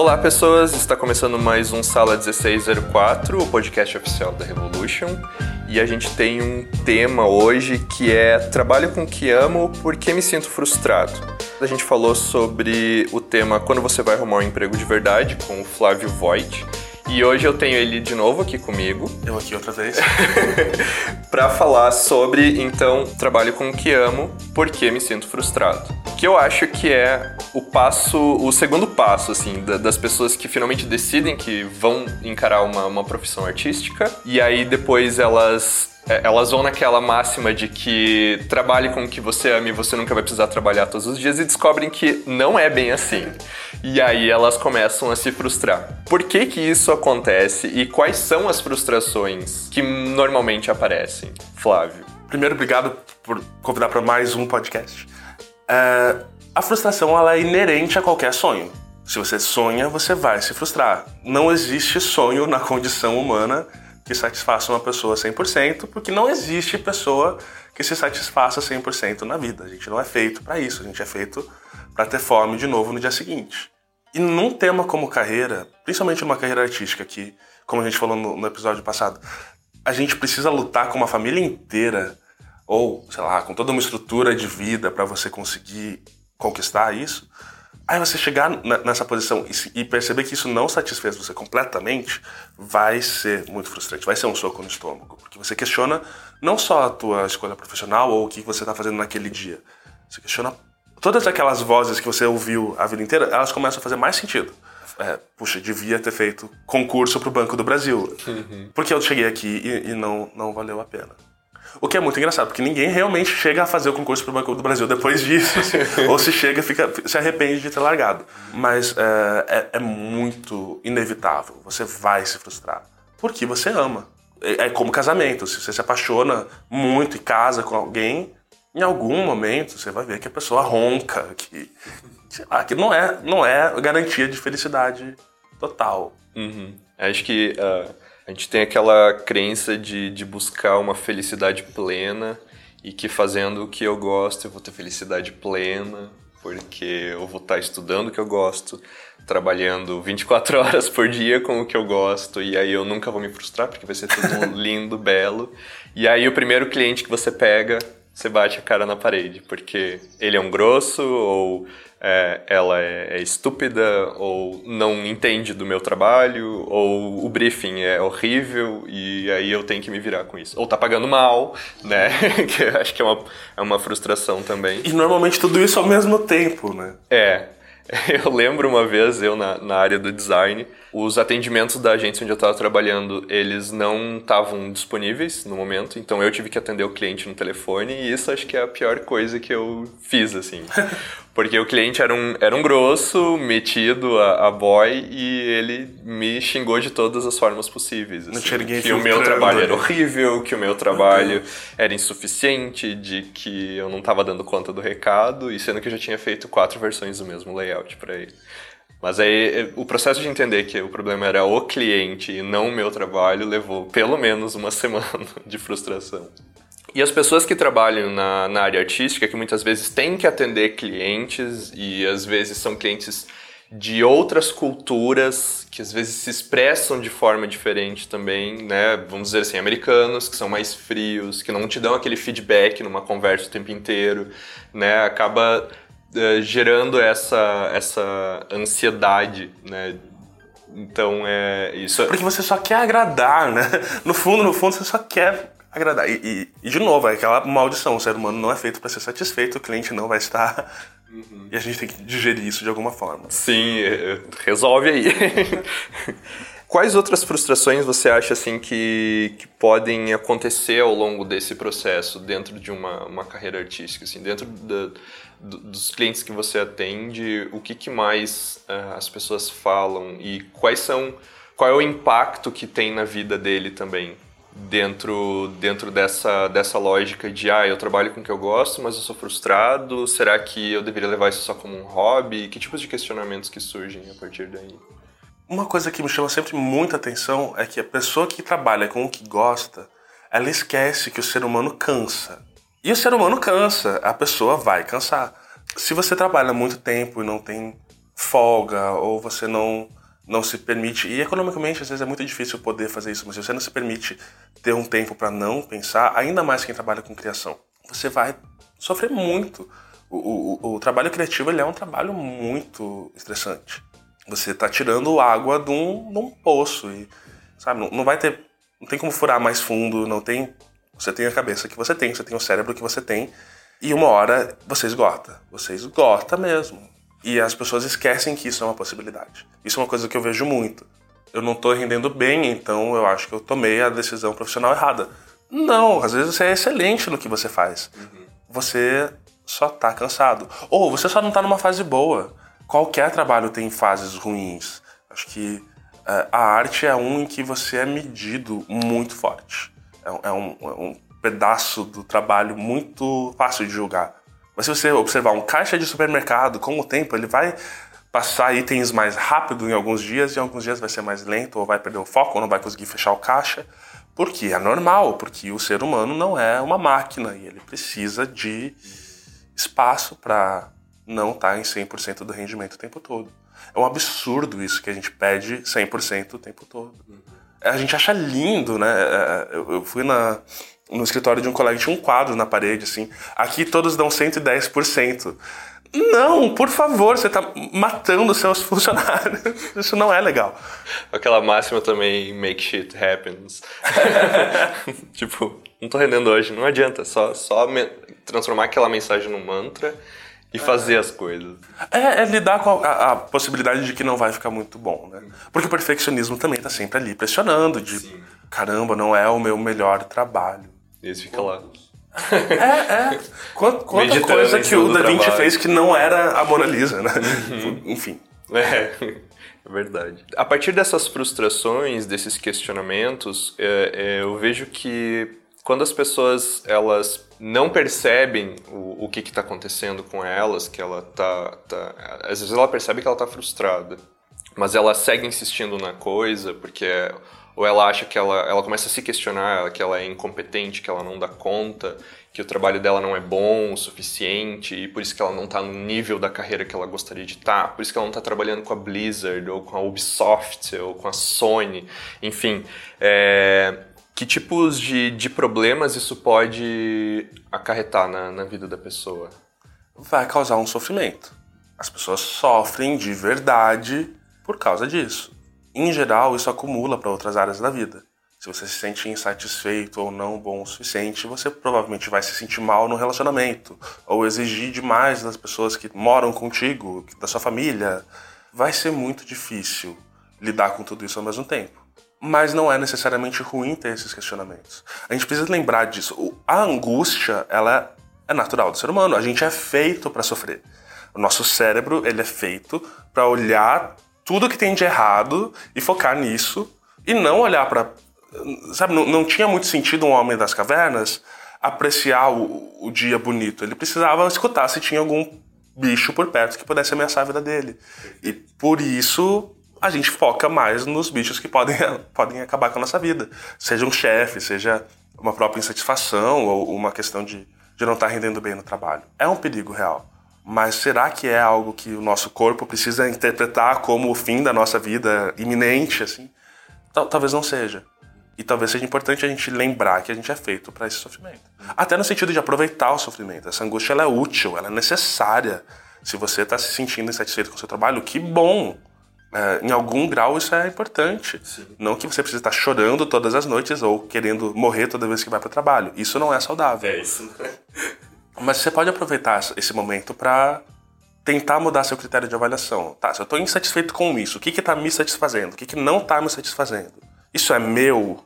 Olá, pessoas! Está começando mais um Sala 1604, o podcast oficial da Revolution. E a gente tem um tema hoje que é Trabalho com o que amo porque me sinto frustrado. A gente falou sobre o tema Quando você vai arrumar um emprego de verdade com o Flávio Voigt. E hoje eu tenho ele de novo aqui comigo. Eu aqui outra vez. para falar sobre, então, trabalho com o que amo, porque me sinto frustrado. Que eu acho que é o passo, o segundo passo, assim, das pessoas que finalmente decidem que vão encarar uma, uma profissão artística e aí depois elas elas vão naquela máxima de que trabalhe com o que você ama e você nunca vai precisar trabalhar todos os dias e descobrem que não é bem assim. E aí elas começam a se frustrar. Por que que isso acontece e quais são as frustrações que normalmente aparecem? Flávio. Primeiro, obrigado por convidar para mais um podcast. É, a frustração ela é inerente a qualquer sonho. Se você sonha, você vai se frustrar. Não existe sonho na condição humana que satisfaça uma pessoa 100%, porque não existe pessoa que se satisfaça 100% na vida. A gente não é feito para isso, a gente é feito para ter fome de novo no dia seguinte. E num tema como carreira, principalmente numa carreira artística, que, como a gente falou no, no episódio passado, a gente precisa lutar com uma família inteira, ou, sei lá, com toda uma estrutura de vida para você conseguir conquistar isso. Aí você chegar nessa posição e perceber que isso não satisfez você completamente, vai ser muito frustrante, vai ser um soco no estômago, porque você questiona não só a tua escolha profissional ou o que você está fazendo naquele dia, você questiona todas aquelas vozes que você ouviu a vida inteira, elas começam a fazer mais sentido. É, puxa, devia ter feito concurso para o Banco do Brasil, uhum. porque eu cheguei aqui e, e não, não valeu a pena. O que é muito engraçado, porque ninguém realmente chega a fazer o concurso para o Banco do Brasil depois disso. Assim, ou se chega, fica, se arrepende de ter largado. Mas é, é, é, muito inevitável. Você vai se frustrar. Porque você ama. É, é como casamento. Se você se apaixona muito e casa com alguém, em algum momento você vai ver que a pessoa ronca, que, lá, que não, é, não é garantia de felicidade total. Uhum. Acho que. Uh a gente tem aquela crença de, de buscar uma felicidade plena e que fazendo o que eu gosto eu vou ter felicidade plena, porque eu vou estar estudando o que eu gosto, trabalhando 24 horas por dia com o que eu gosto, e aí eu nunca vou me frustrar, porque vai ser tudo lindo, belo. E aí o primeiro cliente que você pega, você bate a cara na parede, porque ele é um grosso, ou é, ela é, é, estúpida ou não entende do meu trabalho ou o briefing é horrível e aí eu tenho que me virar com isso. Ou tá pagando mal, né? que acho que é uma, é uma frustração também. E normalmente tudo isso ao mesmo tempo, né? É. Eu lembro uma vez, eu na, na área do design, os atendimentos da agência onde eu estava trabalhando, eles não estavam disponíveis no momento, então eu tive que atender o cliente no telefone e isso acho que é a pior coisa que eu fiz, assim. Porque o cliente era um, era um grosso, metido a, a boy, e ele me xingou de todas as formas possíveis. Assim, ninguém que o meu trabalho era horrível, que o meu trabalho era insuficiente, de que eu não estava dando conta do recado, e sendo que eu já tinha feito quatro versões do mesmo layout para ele. Mas aí o processo de entender que o problema era o cliente e não o meu trabalho levou pelo menos uma semana de frustração. E as pessoas que trabalham na, na área artística, que muitas vezes têm que atender clientes e às vezes são clientes de outras culturas que às vezes se expressam de forma diferente também, né? Vamos dizer assim, americanos que são mais frios, que não te dão aquele feedback numa conversa o tempo inteiro, né? Acaba uh, gerando essa essa ansiedade, né? Então é isso. Porque você só quer agradar, né? No fundo, no fundo, você só quer agradar. E, e, e, de novo, é aquela maldição: o ser humano não é feito para ser satisfeito, o cliente não vai estar. Uhum. E a gente tem que digerir isso de alguma forma. Sim, é, resolve aí. Quais outras frustrações você acha assim que, que podem acontecer ao longo desse processo dentro de uma, uma carreira artística, assim, dentro da, do, dos clientes que você atende, o que, que mais uh, as pessoas falam e quais são qual é o impacto que tem na vida dele também? Dentro dentro dessa dessa lógica de ah eu trabalho com o que eu gosto mas eu sou frustrado será que eu deveria levar isso só como um hobby? Que tipos de questionamentos que surgem a partir daí? Uma coisa que me chama sempre muita atenção é que a pessoa que trabalha com o que gosta ela esquece que o ser humano cansa. E o ser humano cansa a pessoa vai cansar. Se você trabalha muito tempo e não tem folga ou você não não se permite e economicamente às vezes é muito difícil poder fazer isso, mas se você não se permite ter um tempo para não pensar, ainda mais quem trabalha com criação, você vai sofrer muito. O, o, o trabalho criativo ele é um trabalho muito estressante. Você está tirando água de um, de um poço e sabe não, não vai ter não tem como furar mais fundo, não tem você tem a cabeça que você tem, você tem o cérebro que você tem e uma hora você esgota, você esgota mesmo. E as pessoas esquecem que isso é uma possibilidade. Isso é uma coisa que eu vejo muito. Eu não estou rendendo bem, então eu acho que eu tomei a decisão profissional errada. Não, às vezes você é excelente no que você faz. Uhum. Você só está cansado. Ou você só não está numa fase boa. Qualquer trabalho tem fases ruins. Acho que uh, a arte é um em que você é medido muito forte. É, é, um, é um pedaço do trabalho muito fácil de julgar. Mas se você observar um caixa de supermercado, com o tempo ele vai passar itens mais rápido em alguns dias e em alguns dias vai ser mais lento ou vai perder o foco ou não vai conseguir fechar o caixa. Porque é normal, porque o ser humano não é uma máquina e ele precisa de espaço para não estar tá em 100% do rendimento o tempo todo. É um absurdo isso que a gente pede 100% o tempo todo. A gente acha lindo, né? É, eu fui na, no escritório de um colega tinha um quadro na parede, assim. Aqui todos dão 110%. Não, por favor, você está matando seus funcionários. Isso não é legal. Aquela máxima também, make shit happens. tipo, não tô rendendo hoje, não adianta. Só, só transformar aquela mensagem num mantra e fazer é. as coisas. É, é lidar com a, a, possibilidade de que não vai ficar muito bom, né? Porque o perfeccionismo também tá sempre ali pressionando, de Sim. caramba, não é o meu melhor trabalho. E eles ficam lá. É, é. Quanta, quanta coisa que o Da Vinci trabalho. fez que não era a Mona Lisa, né? Uhum. Enfim. É, é verdade. A partir dessas frustrações, desses questionamentos, é, é, eu vejo que quando as pessoas elas não percebem o, o que está acontecendo com elas, que ela tá, tá, às vezes ela percebe que ela está frustrada, mas ela segue insistindo na coisa porque ou ela acha que ela, ela começa a se questionar que ela é incompetente, que ela não dá conta, que o trabalho dela não é bom o suficiente e por isso que ela não está no nível da carreira que ela gostaria de estar, tá, por isso que ela não está trabalhando com a Blizzard ou com a Ubisoft ou com a Sony, enfim. É, que tipos de, de problemas isso pode acarretar na, na vida da pessoa? Vai causar um sofrimento. As pessoas sofrem de verdade por causa disso em geral, isso acumula para outras áreas da vida. Se você se sente insatisfeito ou não bom o suficiente, você provavelmente vai se sentir mal no relacionamento, ou exigir demais das pessoas que moram contigo, da sua família. Vai ser muito difícil lidar com tudo isso ao mesmo tempo. Mas não é necessariamente ruim ter esses questionamentos. A gente precisa lembrar disso. A angústia, ela é natural do ser humano. A gente é feito para sofrer. O nosso cérebro, ele é feito para olhar tudo que tem de errado e focar nisso e não olhar para. Sabe, não, não, tinha muito sentido um homem das cavernas apreciar o, o dia bonito. Ele precisava escutar se tinha algum bicho por perto que pudesse ameaçar a vida dele. E por isso a gente foca mais nos bichos que podem, podem acabar com a nossa vida. Seja um chefe, seja uma própria insatisfação ou uma questão de, de não estar rendendo bem no trabalho. É um perigo real. Mas será que é algo que o nosso corpo precisa interpretar como o fim da nossa vida iminente, assim? Talvez não seja. E talvez seja importante a gente lembrar que a gente é feito para esse sofrimento. Até no sentido de aproveitar o sofrimento. Essa angústia ela é útil, ela é necessária. Se você está se sentindo insatisfeito com o seu trabalho, que bom! É, em algum grau isso é importante. Sim. Não que você precise estar chorando todas as noites ou querendo morrer toda vez que vai para o trabalho. Isso não é saudável. É isso. Mas você pode aproveitar esse momento para tentar mudar seu critério de avaliação. Tá, se eu estou insatisfeito com isso, o que está me satisfazendo? O que, que não está me satisfazendo? Isso é meu?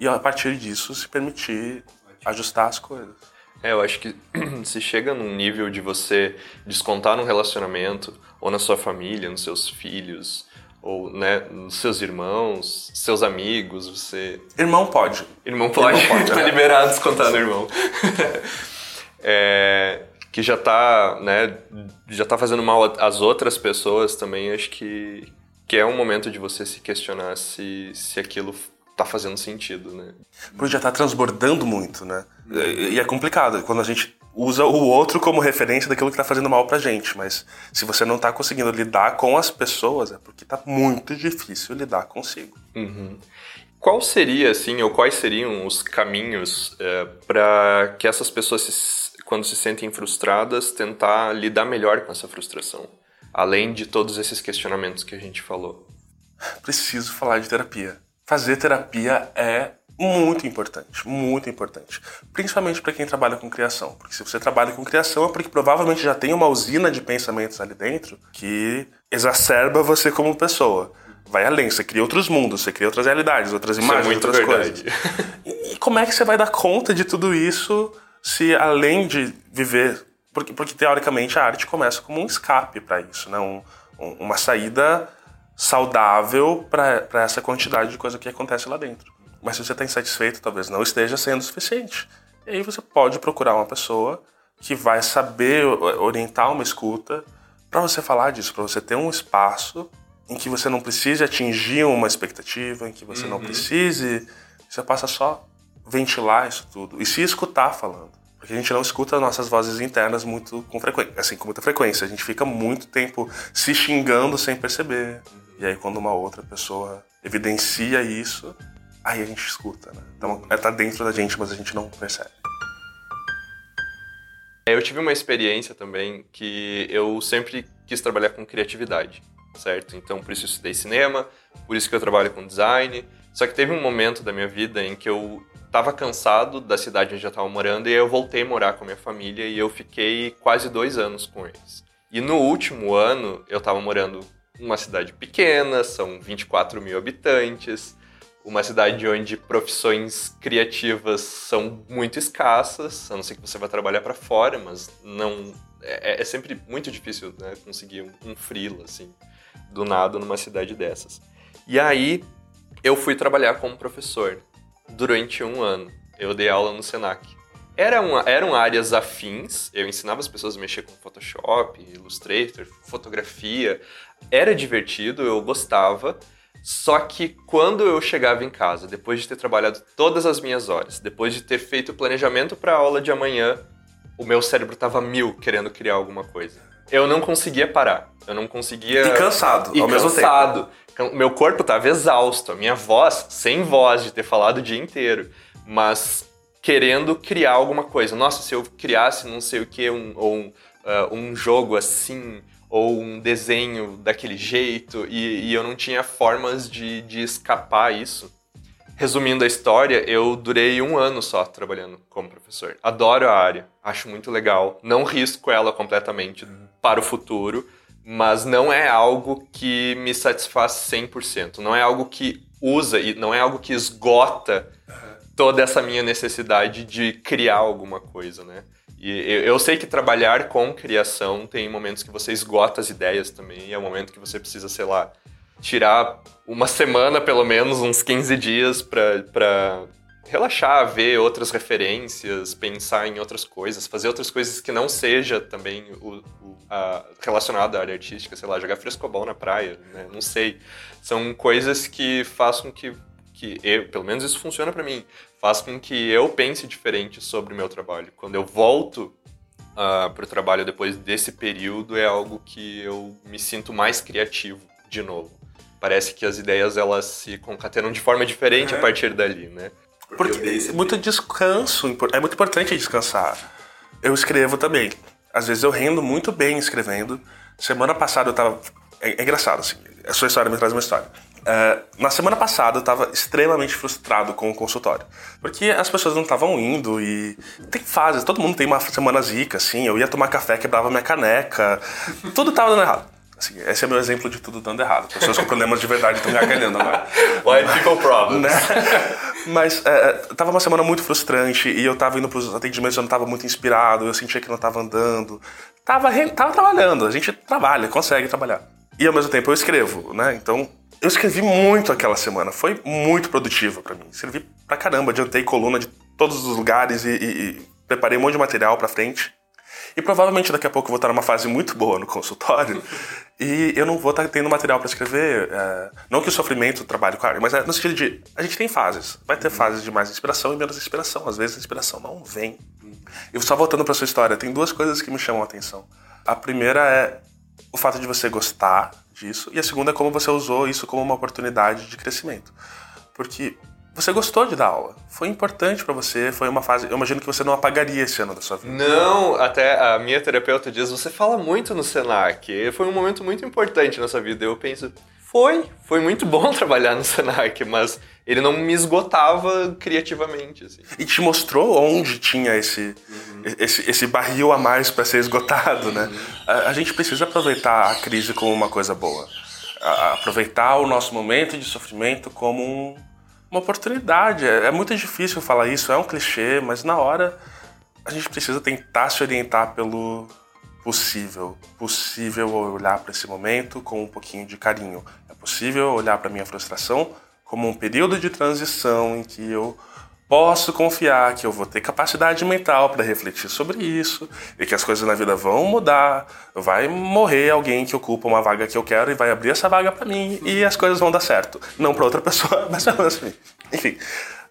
E a partir disso se permitir ajustar as coisas. É, eu acho que se chega num nível de você descontar num relacionamento, ou na sua família, nos seus filhos, ou né, nos seus irmãos, seus amigos, você. Irmão pode. Irmão pode. Irmão pode. tá liberado descontar no irmão. é, que já está né, já tá fazendo mal às outras pessoas também, acho que, que é um momento de você se questionar se, se aquilo está fazendo sentido, né? Porque já está transbordando muito, né? E é complicado. Quando a gente usa o outro como referência daquilo que tá fazendo mal pra gente. Mas se você não tá conseguindo lidar com as pessoas, é porque tá muito difícil lidar consigo. Uhum. Qual seria, assim, ou quais seriam os caminhos é, para que essas pessoas, se, quando se sentem frustradas, tentar lidar melhor com essa frustração? Além de todos esses questionamentos que a gente falou. Preciso falar de terapia. Fazer terapia é muito importante, muito importante. Principalmente para quem trabalha com criação. Porque se você trabalha com criação é porque provavelmente já tem uma usina de pensamentos ali dentro que exacerba você como pessoa. Vai além, você cria outros mundos, você cria outras realidades, outras Isso imagens, é outras verdade. coisas. E, e como é que você vai dar conta de tudo isso se além de viver. Porque, porque teoricamente a arte começa como um escape para isso, né? Um, um, uma saída saudável para essa quantidade de coisa que acontece lá dentro. Mas se você está insatisfeito, talvez não esteja sendo suficiente. E aí você pode procurar uma pessoa que vai saber orientar uma escuta para você falar disso, para você ter um espaço em que você não precise atingir uma expectativa, em que você não precise, você passa só ventilar isso tudo e se escutar falando. Porque a gente não escuta nossas vozes internas muito com frequência, assim, com muita frequência. A gente fica muito tempo se xingando sem perceber. E aí quando uma outra pessoa evidencia isso, aí a gente escuta, né? Então é tá dentro da gente, mas a gente não percebe. Eu tive uma experiência também que eu sempre quis trabalhar com criatividade, certo? Então, por isso eu estudei cinema, por isso que eu trabalho com design. Só que teve um momento da minha vida em que eu estava cansado da cidade onde eu estava morando e eu voltei a morar com a minha família e eu fiquei quase dois anos com eles. E no último ano eu estava morando numa cidade pequena, são 24 mil habitantes, uma cidade onde profissões criativas são muito escassas, a não ser que você vá trabalhar para fora, mas não é, é sempre muito difícil né, conseguir um, um assim do nada numa cidade dessas. E aí eu fui trabalhar como professor durante um ano. Eu dei aula no Senac. Eram, eram áreas afins, eu ensinava as pessoas a mexer com Photoshop, Illustrator, fotografia. Era divertido, eu gostava. Só que quando eu chegava em casa, depois de ter trabalhado todas as minhas horas, depois de ter feito o planejamento para a aula de amanhã, o meu cérebro estava mil querendo criar alguma coisa. Eu não conseguia parar. Eu não conseguia. E cansado, e ao mesmo tempo. Can- Meu corpo estava exausto, a minha voz, sem voz, de ter falado o dia inteiro, mas querendo criar alguma coisa. Nossa, se eu criasse não sei o que, um, ou um, ah, um jogo assim, ou um desenho daquele jeito, e, e eu não tinha formas de, de escapar isso. Resumindo a história, eu durei um ano só trabalhando como professor. Adoro a área, acho muito legal. Não risco ela completamente para o futuro, mas não é algo que me satisfaz 100%. Não é algo que usa e não é algo que esgota toda essa minha necessidade de criar alguma coisa, né? E eu, sei que trabalhar com criação tem momentos que você esgota as ideias também, e é um momento que você precisa, sei lá, tirar uma semana, pelo menos, uns 15 dias pra relaxar, ver outras referências, pensar em outras coisas, fazer outras coisas que não seja também o, o, a, relacionado à área artística, sei lá, jogar frescobol na praia, né? Não sei. São coisas que façam que, que eu, pelo menos isso funciona pra mim, faz com que eu pense diferente sobre o meu trabalho. Quando eu volto uh, pro trabalho depois desse período, é algo que eu me sinto mais criativo de novo. Parece que as ideias elas se concatenam de forma diferente a partir dali, né? Porque muito descanso, é muito importante descansar. Eu escrevo também. Às vezes eu rendo muito bem escrevendo. Semana passada eu tava. É, é engraçado, assim. A sua história me traz uma história. É, na semana passada eu tava extremamente frustrado com o consultório. Porque as pessoas não estavam indo e. Tem fases, todo mundo tem uma semana zica, assim. Eu ia tomar café, quebrava minha caneca. Tudo tava dando errado. Assim, esse é meu exemplo de tudo dando errado. Pessoas com problemas de verdade estão me agalhando agora. White people problems. Né? Mas é, tava uma semana muito frustrante e eu tava indo pros atendimentos, eu não tava muito inspirado, eu sentia que não tava andando. Tava, re- tava trabalhando, a gente trabalha, consegue trabalhar. E ao mesmo tempo eu escrevo, né? Então eu escrevi muito aquela semana, foi muito produtiva pra mim. Escrevi pra caramba, adiantei coluna de todos os lugares e, e- e preparei um monte de material pra frente. E provavelmente daqui a pouco eu vou estar numa fase muito boa no consultório e eu não vou estar tendo material para escrever. É, não que o sofrimento trabalhe com a mas é no sentido de a gente tem fases. Vai ter fases de mais inspiração e menos inspiração. Às vezes a inspiração não vem. E só voltando para sua história, tem duas coisas que me chamam a atenção. A primeira é o fato de você gostar disso e a segunda é como você usou isso como uma oportunidade de crescimento. Porque você gostou de dar aula. Foi importante para você, foi uma fase. Eu imagino que você não apagaria esse ano da sua vida. Não, até a minha terapeuta diz: você fala muito no Senac. Foi um momento muito importante na sua vida. Eu penso, foi, foi muito bom trabalhar no Senac, mas ele não me esgotava criativamente. Assim. E te mostrou onde tinha esse, uhum. esse, esse, barril a mais para ser esgotado, né? Uhum. A, a, gente precisa aproveitar a crise como uma coisa boa. A, aproveitar o nosso momento de sofrimento como um uma oportunidade. É, é muito difícil falar isso, é um clichê, mas na hora a gente precisa tentar se orientar pelo possível. Possível olhar para esse momento com um pouquinho de carinho. É possível olhar para minha frustração como um período de transição em que eu posso confiar que eu vou ter capacidade mental para refletir sobre isso e que as coisas na vida vão mudar. Vai morrer alguém que ocupa uma vaga que eu quero e vai abrir essa vaga para mim e as coisas vão dar certo. Não para outra pessoa, mas para mim. Enfim,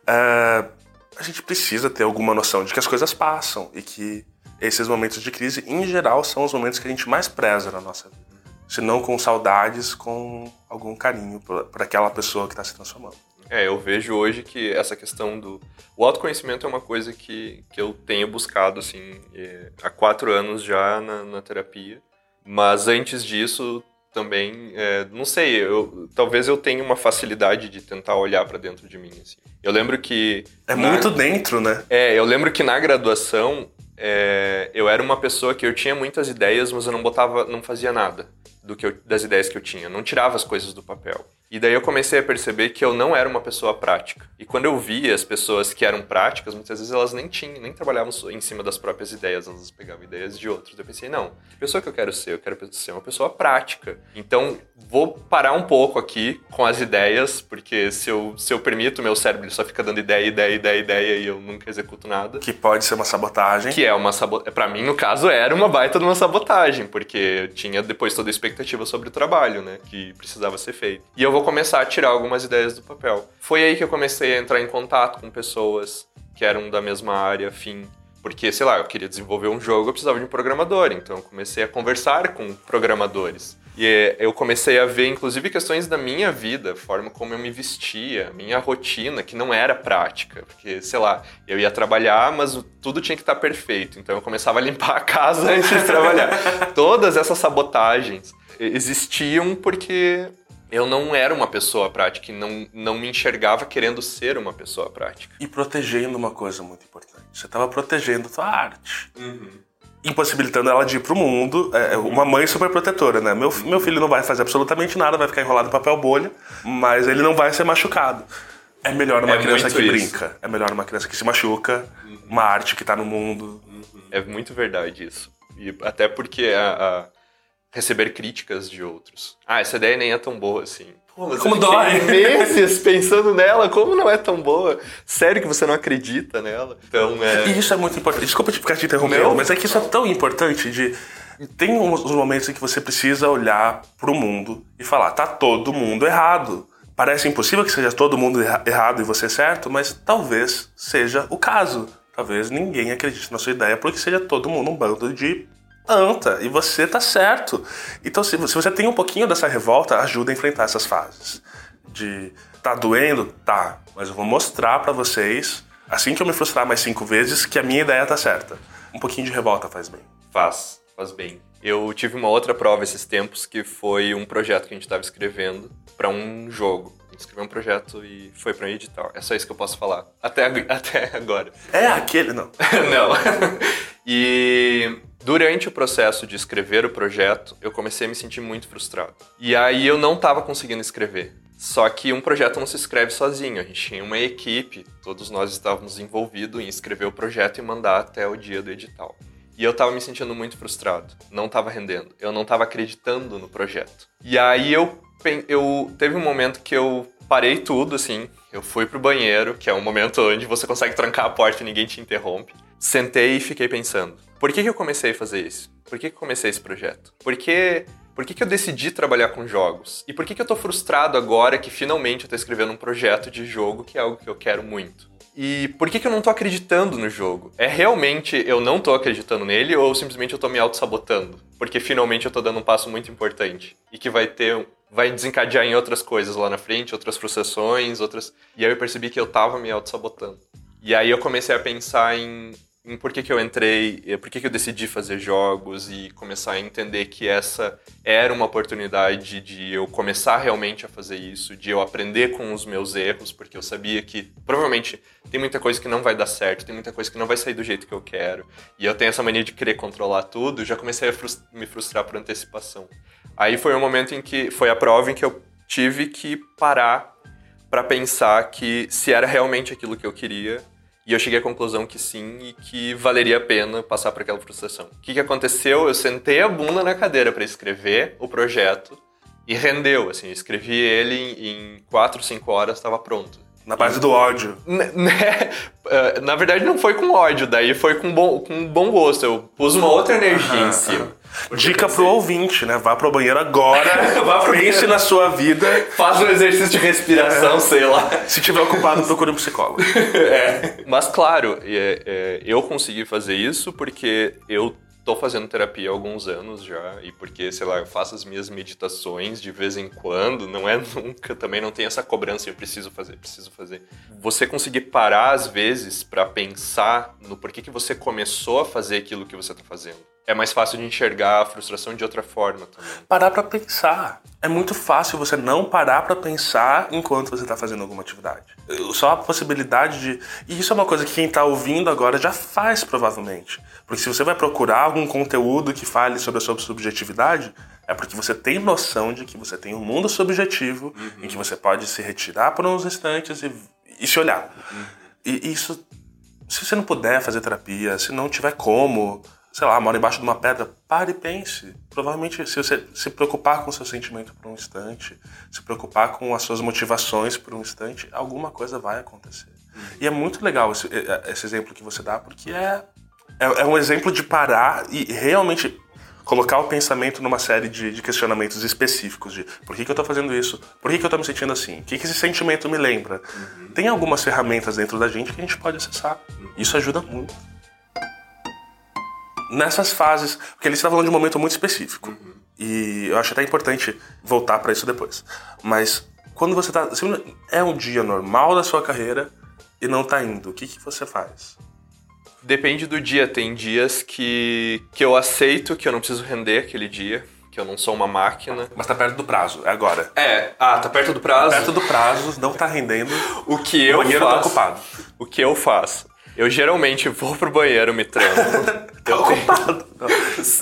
uh, a gente precisa ter alguma noção de que as coisas passam e que esses momentos de crise, em geral, são os momentos que a gente mais preza na nossa vida. Se não com saudades, com algum carinho por aquela pessoa que está se transformando. É, eu vejo hoje que essa questão do. O autoconhecimento é uma coisa que, que eu tenho buscado, assim, é, há quatro anos já na, na, terapia. Mas antes disso, também, é, não sei, eu, talvez eu tenha uma facilidade de tentar olhar para dentro de mim, assim. Eu lembro que. É na, muito dentro, né? É, eu lembro que na graduação é, eu era uma pessoa que eu tinha muitas ideias, mas eu não botava, não fazia nada do que eu, das ideias que eu tinha, não tirava as coisas do papel. E daí eu comecei a perceber que eu não era uma pessoa prática. E quando eu via as pessoas que eram práticas, muitas vezes elas nem tinham, nem trabalhavam em cima das próprias ideias, elas pegavam ideias de outros. Eu pensei, não, que pessoa que eu quero ser? Eu quero ser uma pessoa prática. Então, vou parar um pouco aqui com as ideias, porque se eu, se eu permito, meu cérebro só fica dando ideia, ideia, ideia, ideia e eu nunca executo nada. Que pode ser uma sabotagem. Que é uma sabotagem. Pra mim, no caso, era uma baita de uma sabotagem, porque eu tinha depois toda a expectativa sobre o trabalho, né, que precisava ser feito. E eu vou começar a tirar algumas ideias do papel. Foi aí que eu comecei a entrar em contato com pessoas que eram da mesma área, afim. Porque, sei lá, eu queria desenvolver um jogo, eu precisava de um programador. Então, eu comecei a conversar com programadores. E eh, eu comecei a ver, inclusive, questões da minha vida, forma como eu me vestia, minha rotina, que não era prática. Porque, sei lá, eu ia trabalhar, mas tudo tinha que estar perfeito. Então, eu começava a limpar a casa antes de trabalhar. Todas essas sabotagens existiam porque eu não era uma pessoa prática e não, não me enxergava querendo ser uma pessoa prática. E protegendo uma coisa muito importante. Você estava protegendo a sua arte. Uhum. Impossibilitando ela de ir pro mundo. É, é, uma mãe super protetora, né? Meu, meu filho não vai fazer absolutamente nada, vai ficar enrolado em papel bolha, mas ele não vai ser machucado. É melhor uma é criança que isso. brinca. É melhor uma criança que se machuca, uhum. uma arte que está no mundo. Uhum. É muito verdade isso. E até porque a, a receber críticas de outros. Ah, essa ideia nem é tão boa assim. Pô, como dói! Meses pensando nela, como não é tão boa? Sério que você não acredita nela? Então, é... E isso é muito importante. Desculpa ficar te interrompendo, mas é que isso é tão importante de... Tem uns momentos em que você precisa olhar pro mundo e falar, tá todo mundo errado. Parece impossível que seja todo mundo errado e você certo, mas talvez seja o caso. Talvez ninguém acredite na sua ideia porque seja todo mundo um bando de anta e você tá certo. Então, se, se você tem um pouquinho dessa revolta, ajuda a enfrentar essas fases. De tá doendo? Tá, mas eu vou mostrar para vocês, assim que eu me frustrar mais cinco vezes, que a minha ideia tá certa. Um pouquinho de revolta faz bem. Faz, faz bem. Eu tive uma outra prova esses tempos que foi um projeto que a gente estava escrevendo para um jogo. A gente escreveu um projeto e foi para um edital. É só isso que eu posso falar. Até, até agora. É aquele, não. não. e Durante o processo de escrever o projeto, eu comecei a me sentir muito frustrado. E aí eu não estava conseguindo escrever. Só que um projeto não se escreve sozinho, a gente tinha uma equipe, todos nós estávamos envolvidos em escrever o projeto e mandar até o dia do edital. E eu estava me sentindo muito frustrado, não estava rendendo, eu não estava acreditando no projeto. E aí eu, eu teve um momento que eu parei tudo assim, eu fui pro banheiro, que é um momento onde você consegue trancar a porta e ninguém te interrompe. Sentei e fiquei pensando: por que, que eu comecei a fazer isso? Por que, que eu comecei esse projeto? Por que, por que, que eu decidi trabalhar com jogos? E por que, que eu tô frustrado agora que finalmente eu tô escrevendo um projeto de jogo que é algo que eu quero muito? E por que, que eu não tô acreditando no jogo? É realmente eu não tô acreditando nele ou simplesmente eu tô me auto-sabotando? Porque finalmente eu tô dando um passo muito importante e que vai ter. vai desencadear em outras coisas lá na frente, outras frustrações, outras. E aí eu percebi que eu tava me auto-sabotando. E aí eu comecei a pensar em em por que, que eu entrei, por que, que eu decidi fazer jogos e começar a entender que essa era uma oportunidade de eu começar realmente a fazer isso, de eu aprender com os meus erros, porque eu sabia que provavelmente tem muita coisa que não vai dar certo, tem muita coisa que não vai sair do jeito que eu quero, e eu tenho essa mania de querer controlar tudo, já comecei a me frustrar por antecipação. Aí foi o um momento em que foi a prova em que eu tive que parar para pensar que se era realmente aquilo que eu queria e eu cheguei à conclusão que sim e que valeria a pena passar por aquela frustração. O que, que aconteceu? Eu sentei a bunda na cadeira para escrever o projeto e rendeu, assim, escrevi ele em 4, 5 horas, estava pronto. Na base do ódio. Né? Eh, na verdade, não foi com ódio, daí foi com bom, com bom gosto. Eu pus uma outra energia em cima. Dica pro ouvinte, né? Vá pro banheiro agora, Vá pro pense banheiro. na sua vida. Faz um exercício de respiração, é. sei lá. Se tiver ocupado, procure um psicólogo. é. Mas claro, é, é, eu consegui fazer isso porque eu tô fazendo terapia há alguns anos já e porque, sei lá, eu faço as minhas meditações de vez em quando, não é nunca, também não tem essa cobrança, eu preciso fazer, preciso fazer. Você conseguir parar às vezes para pensar no porquê que você começou a fazer aquilo que você tá fazendo é mais fácil de enxergar a frustração de outra forma também. Parar para pensar. É muito fácil você não parar para pensar enquanto você está fazendo alguma atividade. Só a possibilidade de. E isso é uma coisa que quem está ouvindo agora já faz provavelmente. Porque se você vai procurar algum conteúdo que fale sobre a sua subjetividade, é porque você tem noção de que você tem um mundo subjetivo uhum. em que você pode se retirar por uns instantes e, e se olhar. Uhum. E isso. Se você não puder fazer terapia, se não tiver como, sei lá, mora embaixo de uma pedra, pare e pense. Provavelmente, se você se preocupar com o seu sentimento por um instante, se preocupar com as suas motivações por um instante, alguma coisa vai acontecer. Uhum. E é muito legal esse, esse, exemplo que você dá, porque é, é, é, um exemplo de parar e realmente colocar o pensamento numa série de, de questionamentos específicos de por que, que eu estou fazendo isso, por que, que eu estou me sentindo assim, o que, que esse sentimento me lembra. Uhum. Tem algumas ferramentas dentro da gente que a gente pode acessar. Isso ajuda muito nessas fases, porque ele está falando de um momento muito específico. Uhum. E eu acho até importante voltar para isso depois. Mas quando você está é um dia normal da sua carreira e não está indo, o que, que você faz? Depende do dia. Tem dias que, que eu aceito que eu não preciso render aquele dia, que eu não sou uma máquina. Mas tá perto do prazo, é agora. É, ah, tá perto do prazo. Tá perto do prazo, não tá rendendo. O que eu o banheiro faço, tá ocupado. O que eu faço? Eu geralmente vou pro banheiro me tranco. tá ocupado.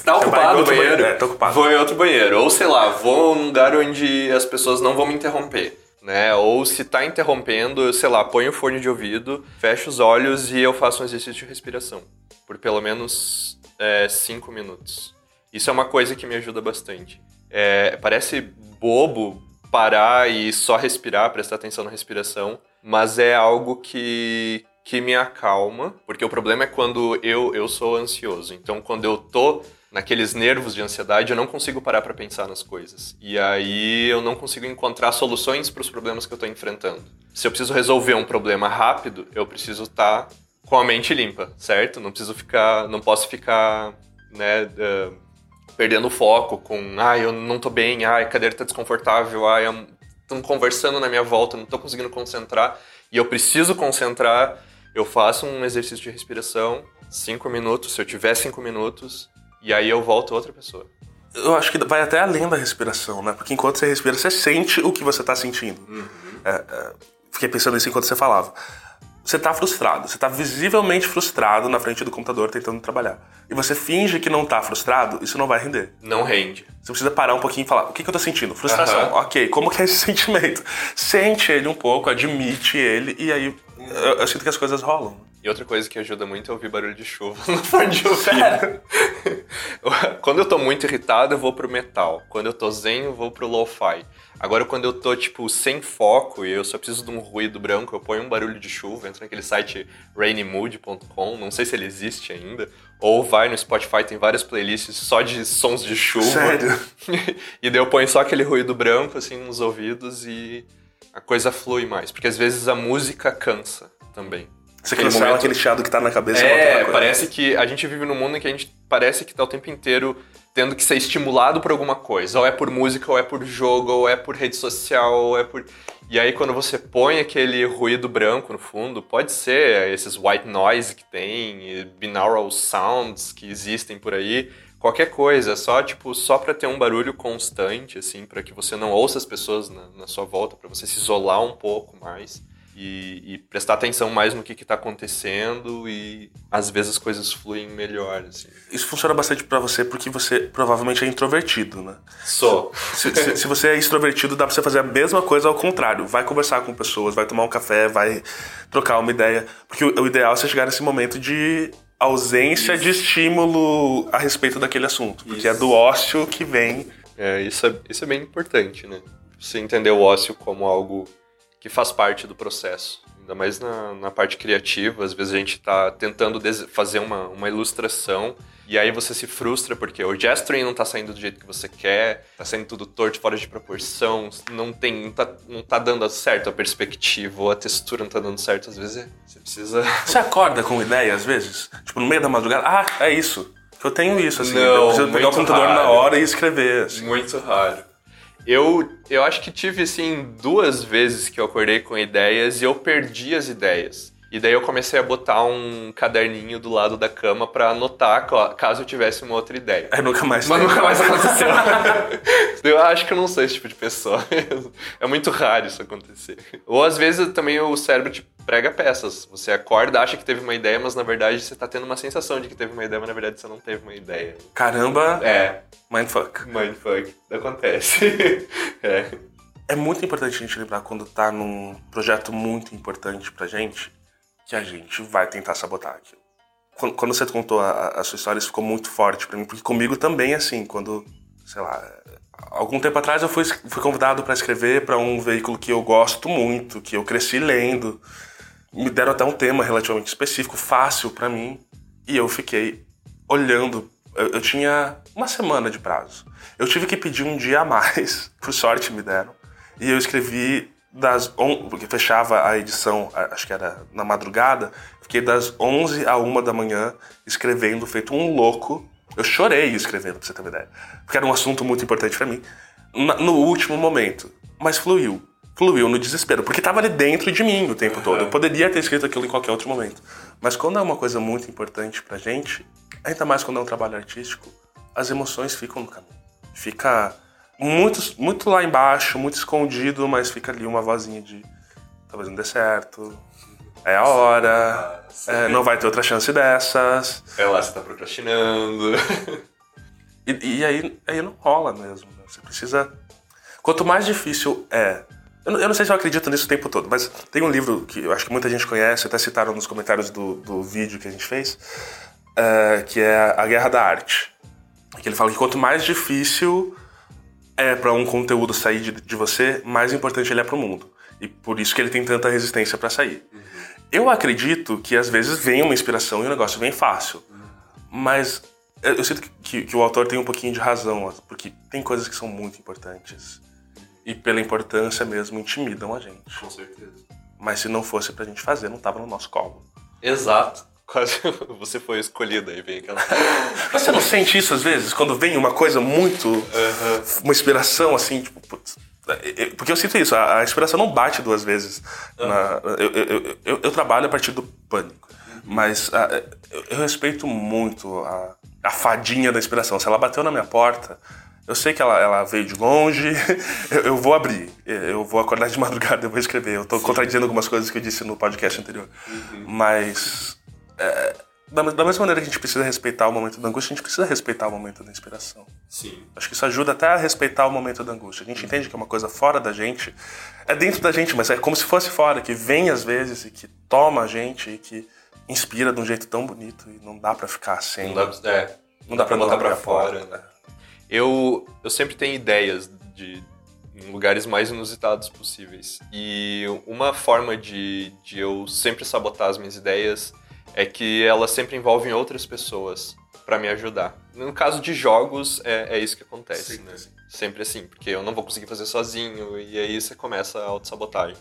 Tá ocupado o banheiro? banheiro? É, tá ocupado. Vou em outro banheiro. Ou sei lá, vou num lugar onde as pessoas não vão me interromper. Né? Ou se tá interrompendo, eu, sei lá, ponho o fone de ouvido, fecho os olhos e eu faço um exercício de respiração. Por pelo menos 5 é, minutos. Isso é uma coisa que me ajuda bastante. É, parece bobo parar e só respirar, prestar atenção na respiração, mas é algo que, que me acalma, porque o problema é quando eu, eu sou ansioso. Então, quando eu tô naqueles nervos de ansiedade, eu não consigo parar para pensar nas coisas. E aí eu não consigo encontrar soluções para os problemas que eu estou enfrentando. Se eu preciso resolver um problema rápido, eu preciso estar tá com a mente limpa, certo? Não preciso ficar, não posso ficar, né, uh, perdendo foco com, ah, eu não tô bem, ah, a cadeira tá desconfortável, ah, estão conversando na minha volta, não tô conseguindo concentrar e eu preciso concentrar eu faço um exercício de respiração, cinco minutos, se eu tiver cinco minutos, e aí eu volto outra pessoa. Eu acho que vai até além da respiração, né? Porque enquanto você respira, você sente o que você está sentindo. Uhum. É, é, fiquei pensando nisso enquanto você falava. Você está frustrado, você está visivelmente frustrado na frente do computador tentando trabalhar. E você finge que não está frustrado, isso não vai render. Não rende. Você precisa parar um pouquinho e falar: o que, que eu estou sentindo? Frustração. Uhum. Ok, como que é esse sentimento? Sente ele um pouco, admite ele, e aí eu, eu sinto que as coisas rolam. E outra coisa que ajuda muito é ouvir barulho de chuva no fone de ouvido. quando eu tô muito irritado, eu vou pro metal. Quando eu tô zen, eu vou pro lo-fi. Agora, quando eu tô, tipo, sem foco e eu só preciso de um ruído branco, eu ponho um barulho de chuva, entro naquele site rainymood.com, não sei se ele existe ainda, ou vai no Spotify, tem várias playlists só de sons de chuva. Sério? e daí eu ponho só aquele ruído branco, assim, nos ouvidos e a coisa flui mais. Porque às vezes a música cansa também. Você cancela momento- aquele chiado que tá na cabeça. É, coisa. parece que a gente vive num mundo em que a gente parece que tá o tempo inteiro tendo que ser estimulado por alguma coisa. Ou é por música, ou é por jogo, ou é por rede social, ou é por. E aí quando você põe aquele ruído branco no fundo, pode ser esses white noise que tem, binaural sounds que existem por aí. Qualquer coisa, só tipo, só pra ter um barulho constante, assim, pra que você não ouça as pessoas na, na sua volta, pra você se isolar um pouco mais e, e prestar atenção mais no que, que tá acontecendo e às vezes as coisas fluem melhor, assim. Isso funciona bastante pra você porque você provavelmente é introvertido, né? Sou. Se, se- se você é extrovertido, dá pra você fazer a mesma coisa ao contrário. Vai conversar com pessoas, vai tomar um café, vai trocar uma ideia. Porque o, o ideal é você chegar nesse momento de ausência de estímulo a respeito daquele assunto. Porque é Isso. do ócio que vem. É, isso, é, isso é bem importante, né? Você entender o ócio como algo que faz parte do processo. Ainda mais na, na parte criativa, às vezes a gente tá tentando fazer uma, uma ilustração e aí você se frustra porque o gesturing não tá saindo do jeito que você quer, tá saindo tudo torto, fora de proporção, não tem, não tá, não tá dando certo a perspectiva, ou a textura não tá dando certo, às vezes é- você precisa... Você acorda com ideia, às vezes? Tipo, no meio da madrugada, ah, é isso. Eu tenho isso, assim. Não, eu preciso pegar o computador na raro. hora e escrever. assim. Muito raro. Eu, eu acho que tive, assim, duas vezes que eu acordei com ideias e eu perdi as ideias. E daí eu comecei a botar um caderninho do lado da cama pra anotar ca- caso eu tivesse uma outra ideia. Aí nunca mais Mas nunca mais aconteceu. eu acho que eu não sou esse tipo de pessoa. É muito raro isso acontecer. Ou às vezes também o cérebro te prega peças. Você acorda, acha que teve uma ideia, mas na verdade você tá tendo uma sensação de que teve uma ideia, mas na verdade você não teve uma ideia. Caramba, É, mindfuck. mindfuck. Acontece. é. É muito importante a gente lembrar quando tá num projeto muito importante pra gente que a gente vai tentar sabotar aquilo. Quando, quando você contou a, a sua história, isso ficou muito forte pra mim, porque comigo também assim, quando, sei lá, algum tempo atrás eu fui, fui convidado pra escrever pra um veículo que eu gosto muito, que eu cresci lendo. Me deram até um tema relativamente específico, fácil pra mim, e eu fiquei olhando. Eu, eu tinha uma semana de prazo. Eu tive que pedir um dia a mais, por sorte me deram. E eu escrevi das. On... Porque fechava a edição, acho que era na madrugada. Fiquei das 11 a 1 da manhã escrevendo, feito um louco. Eu chorei escrevendo, pra você ter uma ideia. Porque era um assunto muito importante pra mim. No último momento. Mas fluiu. Fluiu no desespero. Porque tava ali dentro de mim o tempo todo. Eu poderia ter escrito aquilo em qualquer outro momento. Mas quando é uma coisa muito importante pra gente, ainda mais quando é um trabalho artístico, as emoções ficam no caminho. Fica muito, muito lá embaixo, muito escondido, mas fica ali uma vozinha de talvez não dê certo, é a hora, é, não vai ter outra chance dessas. É lá, você tá procrastinando. E, e aí, aí não rola mesmo. né? Você precisa. Quanto mais difícil é. Eu não, eu não sei se eu acredito nisso o tempo todo, mas tem um livro que eu acho que muita gente conhece, até citaram nos comentários do, do vídeo que a gente fez, é, que é A Guerra da Arte. Que ele fala que quanto mais difícil é para um conteúdo sair de, de você, mais importante ele é para o mundo. E por isso que ele tem tanta resistência para sair. Eu acredito que às vezes vem uma inspiração e o negócio vem fácil. Mas eu, eu sinto que, que o autor tem um pouquinho de razão, porque tem coisas que são muito importantes. E pela importância mesmo intimidam a gente. Com certeza. Mas se não fosse pra gente fazer, não tava no nosso colo. Exato. Quase você foi escolhida aí vem aquela. Mas você não sente isso às vezes? Quando vem uma coisa muito. Uma inspiração assim, tipo. putz, eu- Porque eu sinto isso, a, a inspiração não bate duas vezes. na- eu, eu- eu- eu- trabalho a partir do pânico. Mas ah, eu, eu respeito muito a, a fadinha da inspiração. Se ela bateu na minha porta, eu sei que ela, ela veio de longe, eu, eu vou abrir. Eu vou acordar de madrugada, eu vou escrever. Eu tô contradizendo algumas coisas que eu disse no podcast anterior. Mas. é, da, da mesma maneira que a gente precisa respeitar o momento da angústia, a gente precisa respeitar o momento da inspiração. Sim. Acho que isso ajuda até a respeitar o momento da angústia. A gente entende que é uma coisa fora da gente. É dentro da gente, mas é como se fosse fora, que vem às vezes e que toma a gente e que inspira de um jeito tão bonito e não dá para ficar sem. Não dá, é, não dá pra botar botar pra fora. fora, né? Eu, eu sempre tenho ideias de em lugares mais inusitados possíveis. E uma forma de, de eu sempre sabotar as minhas ideias é que elas sempre envolvem outras pessoas pra me ajudar. No caso de jogos, é, é isso que acontece, Sempre né? assim. Sempre assim, porque eu não vou conseguir fazer sozinho, e aí você começa a autossabotagem.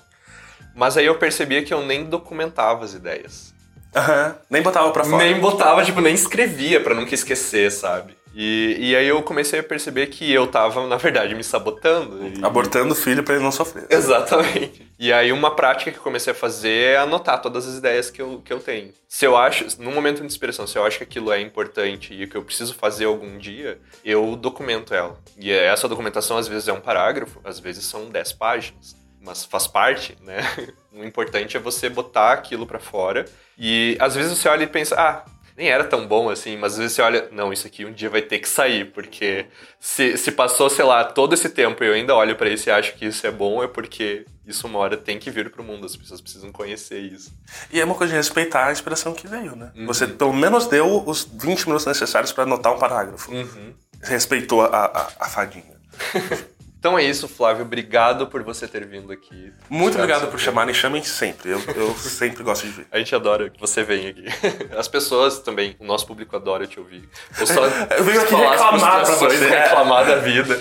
Mas aí eu percebia que eu nem documentava as ideias. Aham. Nem botava pra fora. Nem botava, tipo, nem escrevia pra nunca esquecer, sabe? E, e aí eu comecei a perceber que eu tava, na verdade, me sabotando. e- Abortando o filho pra ele não sofrer. Exatamente. E aí uma prática que eu comecei a fazer é anotar todas as ideias que eu, que eu tenho. Se eu acho, no momento de inspiração, se eu acho que aquilo é importante e que eu preciso fazer algum dia, eu documento ela. E essa documentação às vezes é um parágrafo, às vezes são 10 páginas. Mas faz parte, né? O importante é você botar aquilo pra fora. E às vezes você olha e pensa, ah, nem era tão bom assim, mas às vezes você olha, não, isso aqui um dia vai ter que sair, porque se, se passou, sei lá, todo esse tempo e eu ainda olho pra isso e acho que isso é bom, é porque isso uma hora tem que vir pro mundo, as pessoas precisam conhecer isso. E é uma coisa de respeitar a inspiração que veio, né? Uhum. Você pelo menos deu os 20 minutos necessários pra anotar um parágrafo. Uhum. Respeitou a, a, a fadinha. Então é isso, Flávio, obrigado por você ter vindo aqui. Muito obrigado por tempo. chamarem, chamem sempre. Eu, eu sempre gosto de vir. A gente adora que você venha aqui. As pessoas também, o nosso público adora te ouvir. Ou só Eu venho aqui reclamar pra você. reclamar da vida.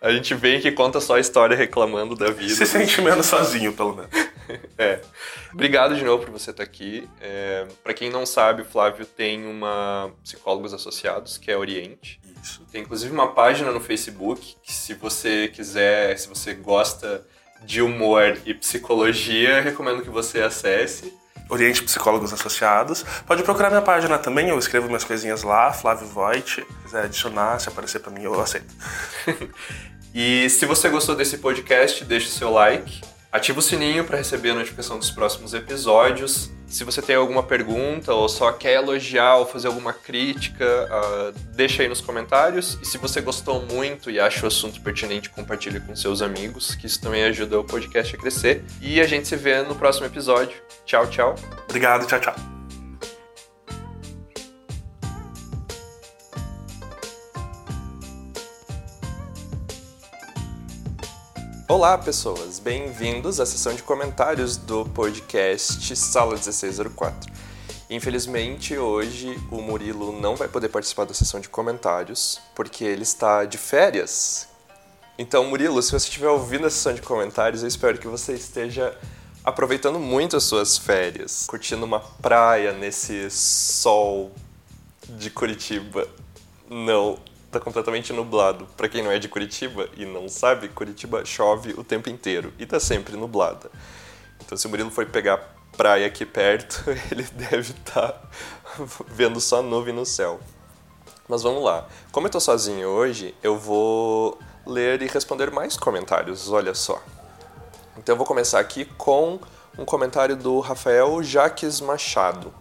A gente vem aqui e conta só a história reclamando da vida. Se sente menos sozinho, pelo menos. É. Obrigado de novo por você estar aqui. É, para quem não sabe, o Flávio tem uma Psicólogos Associados, que é Oriente. Isso. Tem inclusive uma página no Facebook que se você quiser, se você gosta de humor e psicologia, recomendo que você acesse. Oriente Psicólogos Associados. Pode procurar minha página também, eu escrevo minhas coisinhas lá, Flávio Voigt. Se quiser adicionar, se aparecer pra mim, eu aceito. E se você gostou desse podcast, deixe seu like, ativa o sininho para receber a notificação dos próximos episódios. Se você tem alguma pergunta ou só quer elogiar ou fazer alguma crítica, ah, deixa aí nos comentários. E se você gostou muito e acha o assunto pertinente, compartilhe com seus amigos, que isso também ajuda o podcast a crescer. E a gente se vê no próximo episódio. Tchau, tchau. Obrigado, tchau, tchau. Olá, pessoas! Bem-vindos à sessão de comentários do podcast Sala 1604. Infelizmente, hoje o Murilo não vai poder participar da sessão de comentários porque ele está de férias. Então, Murilo, se você estiver ouvindo a sessão de comentários, eu espero que você esteja aproveitando muito as suas férias, curtindo uma praia nesse sol de Curitiba. Não, tá completamente nublado. Pra quem não é de Curitiba e não sabe, Curitiba chove o tempo inteiro e tá sempre nublada. Então, se o Murilo for pegar praia aqui perto, ele deve estar vendo só nuvem no céu. Mas vamos lá. Como eu tô sozinho hoje, eu vou ler e responder mais comentários, olha só. Então eu vou começar aqui com um comentário do Rafael Jaques Machado,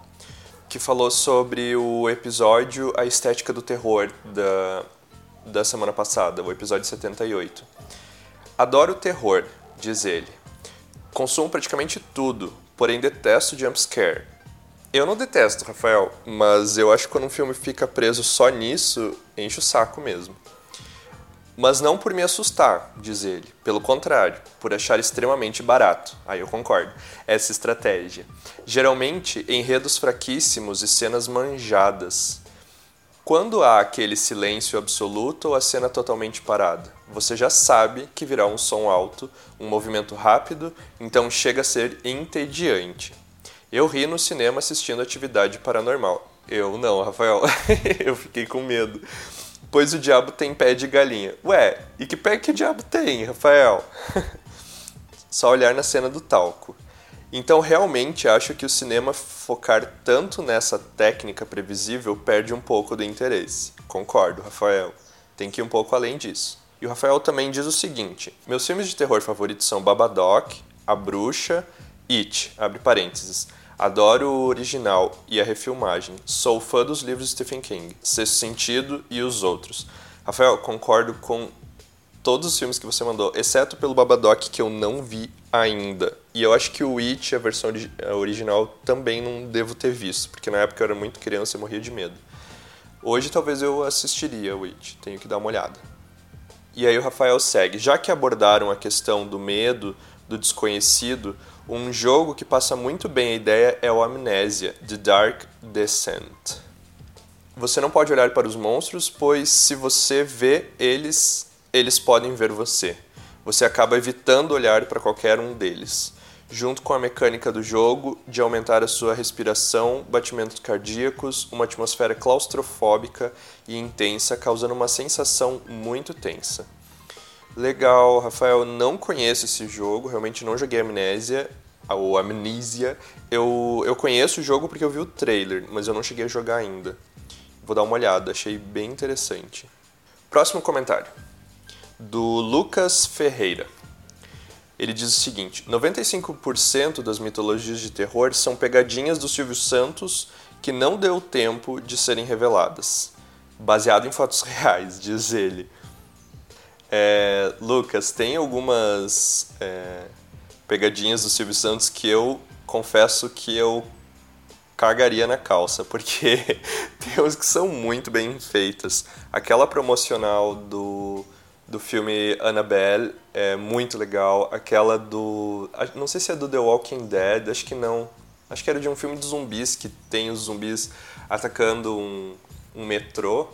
que falou sobre o episódio A Estética do Terror da, da semana passada, o episódio 78. Adoro o terror, diz ele. Consumo praticamente tudo, porém detesto jumpscare. Eu não detesto, Rafael, mas eu acho que quando um filme fica preso só nisso, enche o saco mesmo. Mas não por me assustar, diz ele. Pelo contrário, por achar extremamente barato. Aí eu concordo. Essa estratégia. Geralmente, enredos fraquíssimos e cenas manjadas. Quando há aquele silêncio absoluto ou a cena totalmente parada, você já sabe que virá um som alto, um movimento rápido, então chega a ser entediante. Eu ri no cinema assistindo Atividade Paranormal. Eu não, Rafael. eu fiquei com medo. Pois o diabo tem pé de galinha. Ué, e que pé que o diabo tem, Rafael? Só olhar na cena do talco. Então, realmente acho que o cinema focar tanto nessa técnica previsível perde um pouco do interesse. Concordo, Rafael. Tem que ir um pouco além disso. E o Rafael também diz o seguinte: Meus filmes de terror favoritos são Babadook, A Bruxa, It, abre parênteses. Adoro o original e a refilmagem. Sou fã dos livros de Stephen King, Sexto Sentido e os outros. Rafael, concordo com todos os filmes que você mandou, exceto pelo Babadook, que eu não vi ainda. E eu acho que o It, a versão original, também não devo ter visto, porque na época eu era muito criança e morria de medo. Hoje talvez eu assistiria o It, tenho que dar uma olhada. E aí o Rafael segue. Já que abordaram a questão do medo, do desconhecido, um jogo que passa muito bem a ideia é o Amnésia, The Dark Descent. Você não pode olhar para os monstros, pois se você vê eles, eles podem ver você. Você acaba evitando olhar para qualquer um deles. Junto com a mecânica do jogo de aumentar a sua respiração, batimentos cardíacos, uma atmosfera claustrofóbica e intensa, causando uma sensação muito tensa. Legal, Rafael, não conheço esse jogo, realmente não joguei Amnésia, ou Amnesia. Eu, eu conheço o jogo porque eu vi o trailer, mas eu não cheguei a jogar ainda. Vou dar uma olhada, achei bem interessante. Próximo comentário do Lucas Ferreira. Ele diz o seguinte: 95% das mitologias de terror são pegadinhas do Silvio Santos que não deu tempo de serem reveladas. Baseado em fatos reais, diz ele. É, Lucas, tem algumas é, pegadinhas do Silvio Santos que eu confesso que eu cagaria na calça, porque tem uns que são muito bem feitas. Aquela promocional do do filme Annabelle é muito legal. Aquela do. Não sei se é do The Walking Dead, acho que não. Acho que era de um filme de zumbis que tem os zumbis atacando um, um metrô.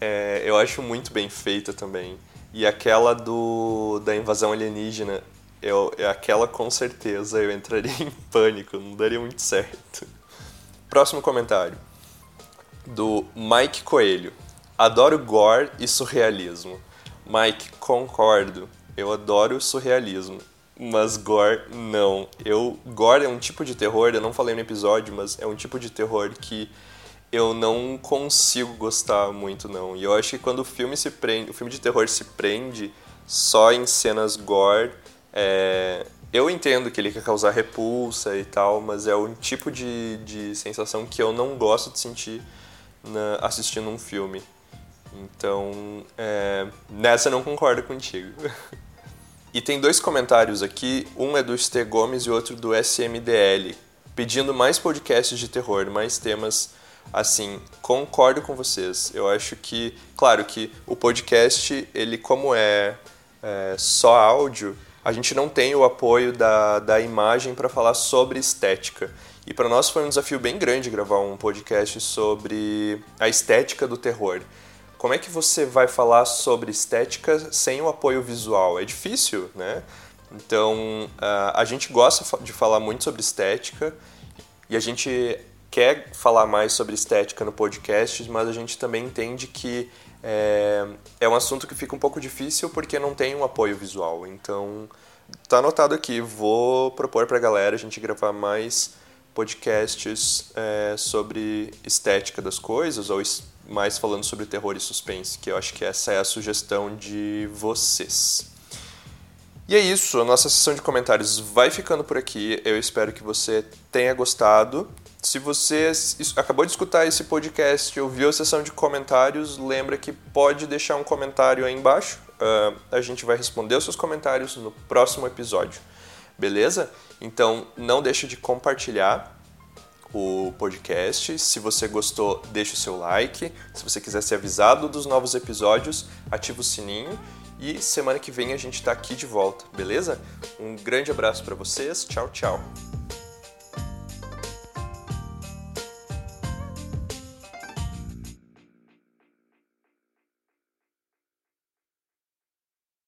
É, eu acho muito bem feita também. E aquela do da invasão alienígena, eu, é aquela com certeza eu entraria em pânico, não daria muito certo. Próximo comentário. Do Mike Coelho. Adoro gore e surrealismo. Mike, concordo. Eu adoro surrealismo. Mas gore, não. Eu, gore é um tipo de terror, eu não falei no episódio, mas é um tipo de terror que eu não consigo gostar muito, não. E eu acho que quando o filme se prende, o filme de terror se prende só em cenas gore, é, eu entendo que ele quer causar repulsa e tal, mas é um tipo de, de sensação que eu não gosto de sentir na, assistindo um filme. Então, é, nessa eu não concordo contigo. e tem dois comentários aqui, um é do Ste Gomes e outro do SMDL, pedindo mais podcasts de terror, mais temas assim. Concordo com vocês. Eu acho que, claro que o podcast, ele como é, é só áudio, a gente não tem o apoio da, da imagem para falar sobre estética. E para nós foi um desafio bem grande gravar um podcast sobre a estética do terror. Como é que você vai falar sobre estética sem o apoio visual? É difícil, né? Então, a gente gosta de falar muito sobre estética e a gente quer falar mais sobre estética no podcast, mas a gente também entende que é, é um assunto que fica um pouco difícil porque não tem um apoio visual. Então, tá anotado aqui. Vou propor para a galera a gente gravar mais podcasts é, sobre estética das coisas ou mais falando sobre terror e suspense, que eu acho que essa é a sugestão de vocês. E é isso, a nossa sessão de comentários vai ficando por aqui. Eu espero que você tenha gostado. Se você acabou de escutar esse podcast ouviu a sessão de comentários, lembra que pode deixar um comentário aí embaixo. Uh, a gente vai responder os seus comentários no próximo episódio. Beleza? Então não deixe de compartilhar o podcast. Se você gostou, deixe o seu like. Se você quiser ser avisado dos novos episódios, ativa o sininho. E semana que vem a gente está aqui de volta, beleza? Um grande abraço para vocês. Tchau, tchau.